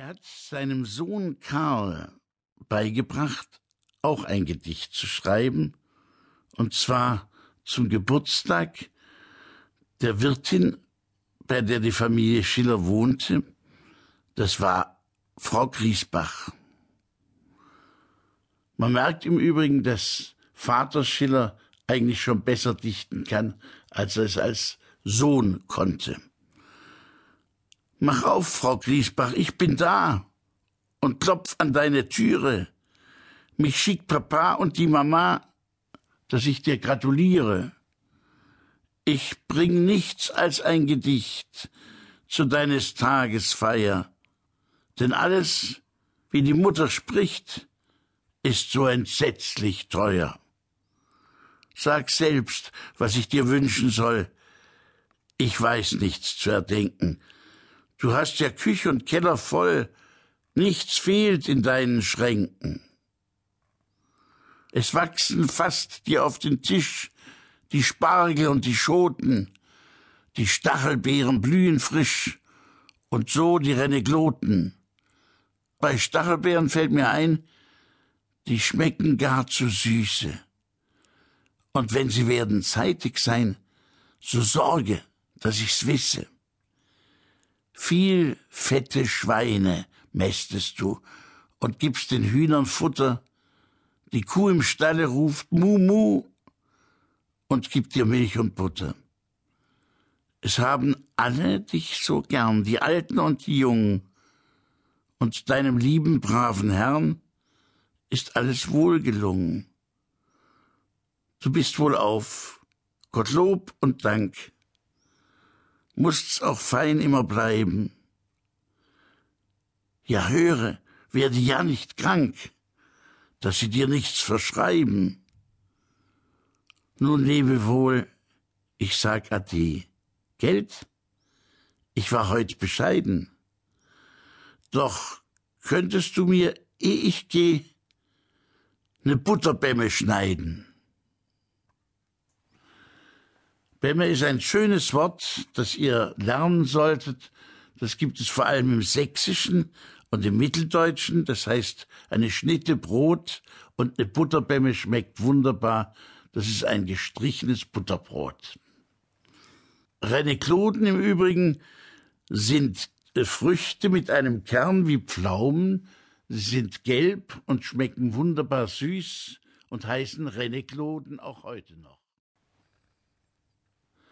Er hat seinem Sohn Karl beigebracht, auch ein Gedicht zu schreiben, und zwar zum Geburtstag der Wirtin, bei der die Familie Schiller wohnte. Das war Frau Griesbach. Man merkt im Übrigen, dass Vater Schiller eigentlich schon besser dichten kann, als er es als Sohn konnte. Mach auf, Frau Griesbach, ich bin da und klopf an deine Türe. Mich schickt Papa und die Mama, dass ich dir gratuliere. Ich bring nichts als ein Gedicht zu deines Tages Feier, denn alles, wie die Mutter spricht, ist so entsetzlich teuer. Sag selbst, was ich dir wünschen soll. Ich weiß nichts zu erdenken. Du hast ja Küche und Keller voll, nichts fehlt in deinen Schränken. Es wachsen fast dir auf den Tisch die Spargel und die Schoten, die Stachelbeeren blühen frisch und so die Renegloten. Bei Stachelbeeren fällt mir ein, die schmecken gar zu süße. Und wenn sie werden zeitig sein, so sorge, dass ich's wisse. Viel fette Schweine mästest du und gibst den Hühnern Futter. Die Kuh im Stalle ruft Mu Mu und gibt dir Milch und Butter. Es haben alle dich so gern, die Alten und die Jungen, und deinem lieben, braven Herrn ist alles wohlgelungen. Du bist wohl auf, Gottlob und Dank, musst's auch fein immer bleiben. Ja, höre, werde ja nicht krank, dass sie dir nichts verschreiben. Nun lebe wohl, ich sag Ade. Geld? Ich war heut bescheiden. Doch könntest du mir, eh ich geh, ne Butterbämme schneiden. Bämme ist ein schönes Wort, das ihr lernen solltet. Das gibt es vor allem im Sächsischen und im Mitteldeutschen. Das heißt, eine Schnitte Brot und eine Butterbämme schmeckt wunderbar. Das ist ein gestrichenes Butterbrot. Renekloden im Übrigen sind Früchte mit einem Kern wie Pflaumen. Sie sind gelb und schmecken wunderbar süß und heißen Renekloden auch heute noch.